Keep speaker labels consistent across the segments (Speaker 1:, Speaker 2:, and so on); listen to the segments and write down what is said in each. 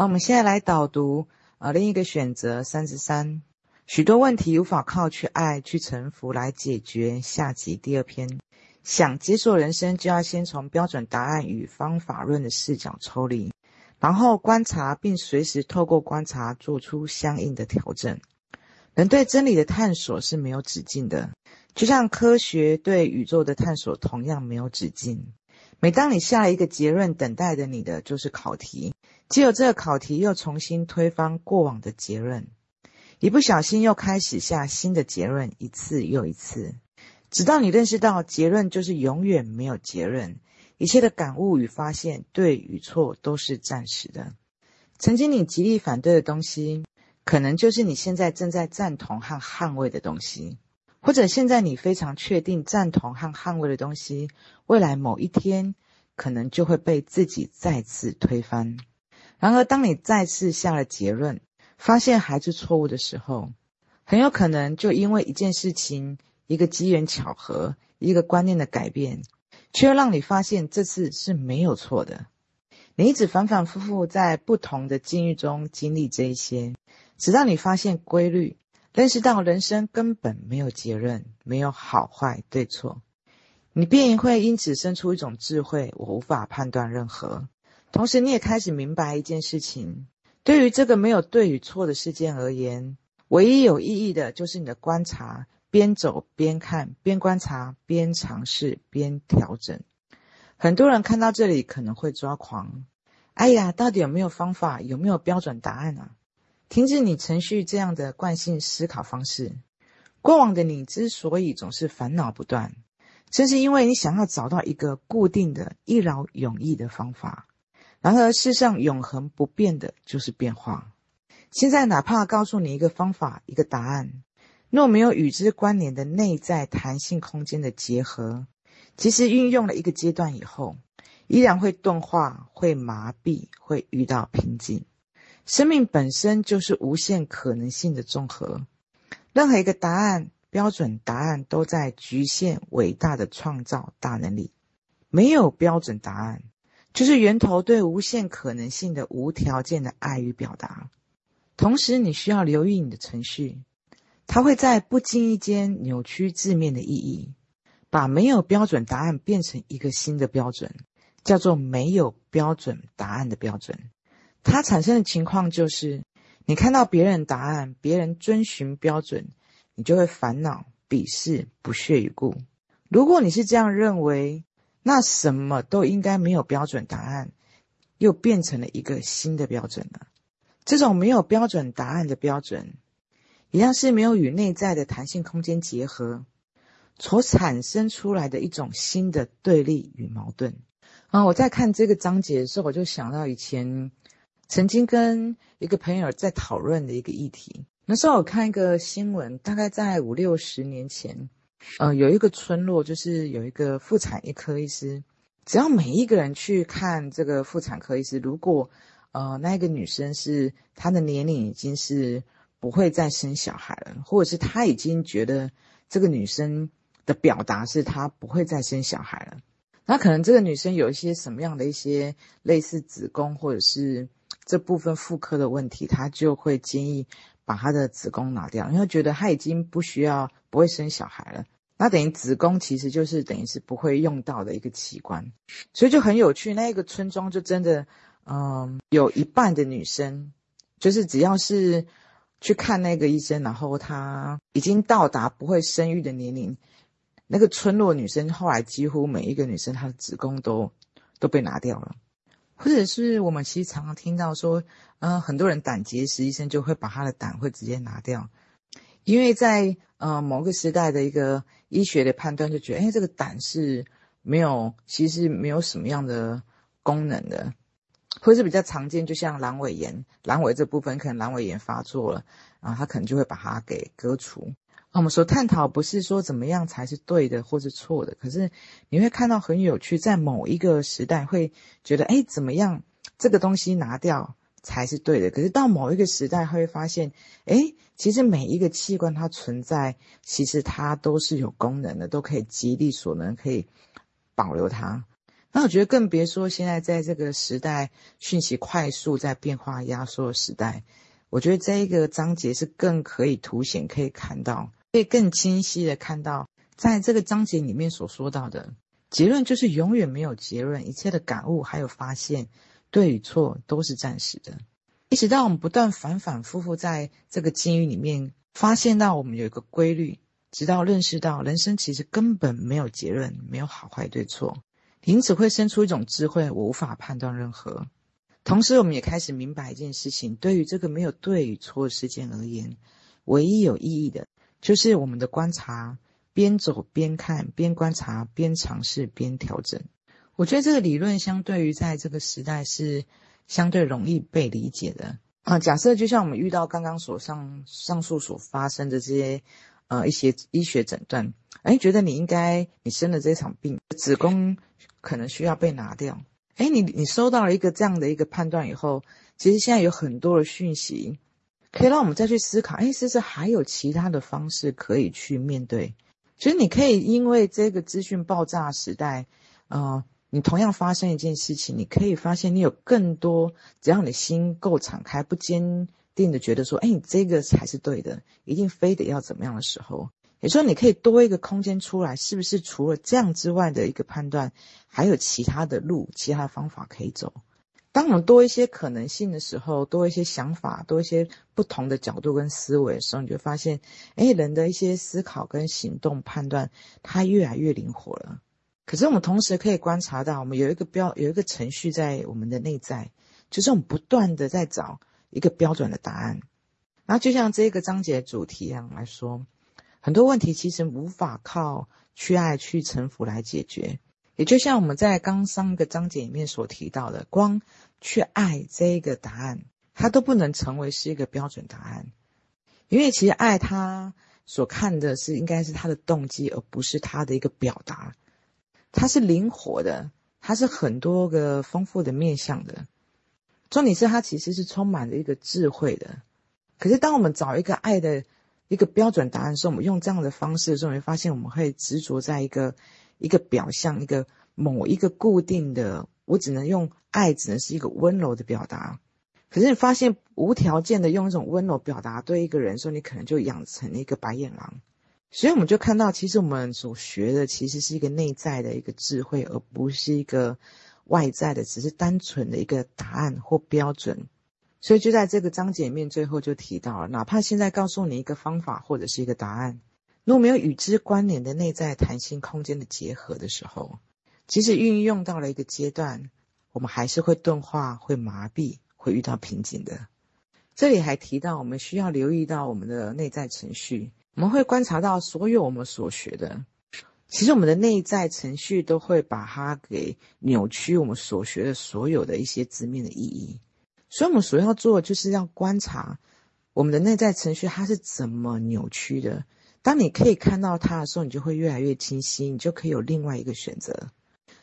Speaker 1: 好，我们现在来导读呃另一个选择三十三，许多问题无法靠去爱去臣服来解决。下集第二篇，想解锁人生，就要先从标准答案与方法论的视角抽离，然后观察，并随时透过观察做出相应的调整。人对真理的探索是没有止境的，就像科学对宇宙的探索同样没有止境。每当你下一个结论，等待着你的就是考题。只有这个考题，又重新推翻过往的结论，一不小心又开始下新的结论，一次又一次，直到你认识到结论就是永远没有结论，一切的感悟与发现，对与错都是暂时的。曾经你极力反对的东西，可能就是你现在正在赞同和捍卫的东西。或者现在你非常确定赞同和捍卫的东西，未来某一天可能就会被自己再次推翻。然而，当你再次下了结论，发现还是错误的时候，很有可能就因为一件事情、一个机缘巧合、一个观念的改变，却又让你发现这次是没有错的。你一直反反复复在不同的境遇中经历这一些，直到你发现规律。认识到人生根本没有结论，没有好坏对错，你便会因此生出一种智慧：我无法判断任何。同时，你也开始明白一件事情：对于这个没有对与错的事件而言，唯一有意义的就是你的观察，边走边看，边观察边尝试边调整。很多人看到这里可能会抓狂：哎呀，到底有没有方法？有没有标准答案啊？停止你程序这样的惯性思考方式。过往的你之所以总是烦恼不断，正是因为你想要找到一个固定的、一劳永逸的方法。然而，世上永恒不变的就是变化。现在，哪怕告诉你一个方法、一个答案，若没有与之关联的内在弹性空间的结合，即使运用了一个阶段以后，依然会钝化、会麻痹、会遇到瓶颈。生命本身就是无限可能性的综合，任何一个答案、标准答案都在局限伟大的创造大能力。没有标准答案，就是源头对无限可能性的无条件的爱与表达。同时，你需要留意你的程序，它会在不经意间扭曲字面的意义，把没有标准答案变成一个新的标准，叫做没有标准答案的标准。它产生的情况就是，你看到别人答案，别人遵循标准，你就会烦恼、鄙视、不屑一顾。如果你是这样认为，那什么都应该没有标准答案，又变成了一个新的标准了。这种没有标准答案的标准，一样是没有与内在的弹性空间结合，所产生出来的一种新的对立与矛盾。啊，我在看这个章节的时候，我就想到以前。曾经跟一个朋友在讨论的一个议题，那时候我看一个新闻，大概在五六十年前，呃，有一个村落，就是有一个妇产一科医师，只要每一个人去看这个妇产科医师，如果呃那个女生是她的年龄已经是不会再生小孩了，或者是她已经觉得这个女生的表达是她不会再生小孩了，那可能这个女生有一些什么样的一些类似子宫或者是。这部分妇科的问题，他就会建议把她的子宫拿掉，因为觉得她已经不需要，不会生小孩了。那等于子宫其实就是等于是不会用到的一个器官，所以就很有趣。那个村庄就真的，嗯，有一半的女生，就是只要是去看那个医生，然后她已经到达不会生育的年龄，那个村落女生后来几乎每一个女生她的子宫都都被拿掉了。或者是我们其实常常听到说，呃，很多人胆结石，医生就会把他的胆会直接拿掉，因为在呃某个时代的一个医学的判断，就觉得，哎，这个胆是没有，其实没有什么样的功能的，或者是比较常见，就像阑尾炎，阑尾这部分可能阑尾炎发作了，啊，他可能就会把它给割除。我们所探讨不是说怎么样才是对的或是错的，可是你会看到很有趣，在某一个时代会觉得，哎，怎么样这个东西拿掉才是对的？可是到某一个时代会发现，哎，其实每一个器官它存在，其实它都是有功能的，都可以极力所能可以保留它。那我觉得更别说现在在这个时代，讯息快速在变化压缩的时代，我觉得这一个章节是更可以凸显，可以看到，以更清晰的看到，在这个章节里面所说到的结论就是永远没有结论，一切的感悟还有发现，对与错都是暂时的。一直到我们不断反反复复在这个境遇里面，发现到我们有一个规律，直到认识到人生其实根本没有结论，没有好坏对错。因此会生出一种智慧，我无法判断任何。同时，我们也开始明白一件事情：对于这个没有对与错事件而言，唯一有意义的，就是我们的观察，边走边看，边观察边尝试边调整。我觉得这个理论相对于在这个时代是相对容易被理解的啊。假设就像我们遇到刚刚所上上述所发生的这些呃一些医学诊断，哎，觉得你应该你生了这场病，子宫。可能需要被拿掉。哎，你你收到了一个这样的一个判断以后，其实现在有很多的讯息，可以让我们再去思考。哎，是不是还有其他的方式可以去面对？其实你可以因为这个资讯爆炸时代，呃，你同样发生一件事情，你可以发现你有更多，只要你心够敞开，不坚定的觉得说，哎，你这个才是对的，一定非得要怎么样的时候。也说，你可以多一个空间出来，是不是除了这样之外的一个判断，还有其他的路、其他的方法可以走？当我们多一些可能性的时候，多一些想法，多一些不同的角度跟思维的时候，你就发现，哎，人的一些思考跟行动判断，它越来越灵活了。可是我们同时可以观察到，我们有一个标，有一个程序在我们的内在，就是我们不断的在找一个标准的答案。然后就像这个章节主题一样来说。很多问题其实无法靠去爱、去臣服来解决，也就像我们在刚上一个章节里面所提到的，光去爱这一个答案，它都不能成为是一个标准答案，因为其实爱它所看的是应该是它的动机，而不是它的一个表达，它是灵活的，它是很多个丰富的面向的，重点是它其实是充满了一个智慧的，可是当我们找一个爱的。一个标准答案的时候我们用这样的方式的时候，你会发现我们会执着在一个一个表象，一个某一个固定的，我只能用爱，只能是一个温柔的表达。可是你发现无条件的用一种温柔表达对一个人说，你可能就养成了一个白眼狼。所以我们就看到，其实我们所学的其实是一个内在的一个智慧，而不是一个外在的，只是单纯的一个答案或标准。所以就在这个章节里面，最后就提到了，哪怕现在告诉你一个方法或者是一个答案，如果没有与之关联的内在弹性空间的结合的时候，即使运用到了一个阶段，我们还是会钝化、会麻痹、会遇到瓶颈的。这里还提到，我们需要留意到我们的内在程序，我们会观察到所有我们所学的，其实我们的内在程序都会把它给扭曲，我们所学的所有的一些字面的意义。所以，我们所要做的就是要观察我们的内在程序，它是怎么扭曲的。当你可以看到它的时候，你就会越来越清晰，你就可以有另外一个选择。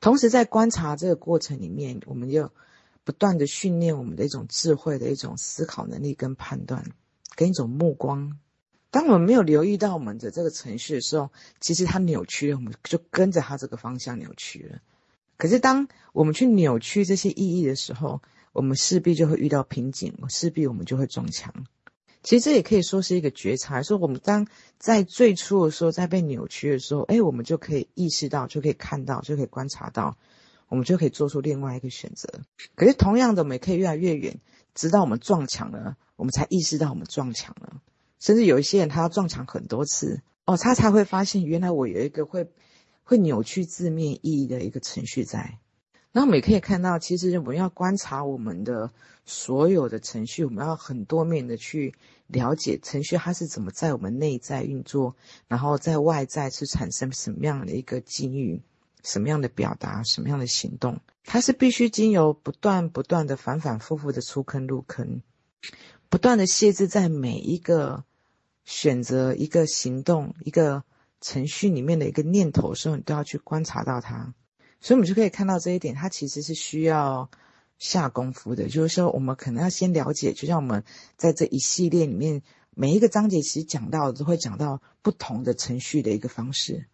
Speaker 1: 同时，在观察这个过程里面，我们就不断的训练我们的一种智慧的一种思考能力跟判断，跟一种目光。当我们没有留意到我们的这个程序的时候，其实它扭曲了，我们就跟着它这个方向扭曲了。可是，当我们去扭曲这些意义的时候，我们势必就会遇到瓶颈，势必我们就会撞墙。其实这也可以说是一个觉察，说我们当在最初的时候，在被扭曲的时候，哎，我们就可以意识到，就可以看到，就可以观察到，我们就可以做出另外一个选择。可是同样的，我们也可以越来越远，直到我们撞墙了，我们才意识到我们撞墙了。甚至有一些人，他要撞墙很多次，哦，他才会发现，原来我有一个会会扭曲字面意义的一个程序在。那我们也可以看到，其实我们要观察我们的所有的程序，我们要很多面的去了解程序它是怎么在我们内在运作，然后在外在是产生什么样的一个境遇，什么样的表达，什么样的行动，它是必须经由不断不断的反反复复的出坑入坑，不断的限制在每一个选择一个行动一个程序里面的一个念头的时候，你都要去观察到它。所以，我们就可以看到这一点，它其实是需要下功夫的。就是说，我们可能要先了解，就像我们在这一系列里面，每一个章节其实讲到都会讲到不同的程序的一个方式。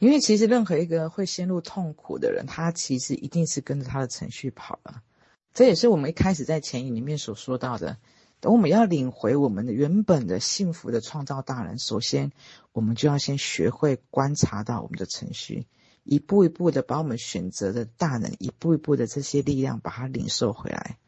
Speaker 1: 因为其实任何一个会陷入痛苦的人，他其实一定是跟着他的程序跑了。这也是我们一开始在前言里面所说到的。等我们要领回我们的原本的幸福的创造大人，首先我们就要先学会观察到我们的程序，一步一步的把我们选择的大能，一步一步的这些力量把它领受回来。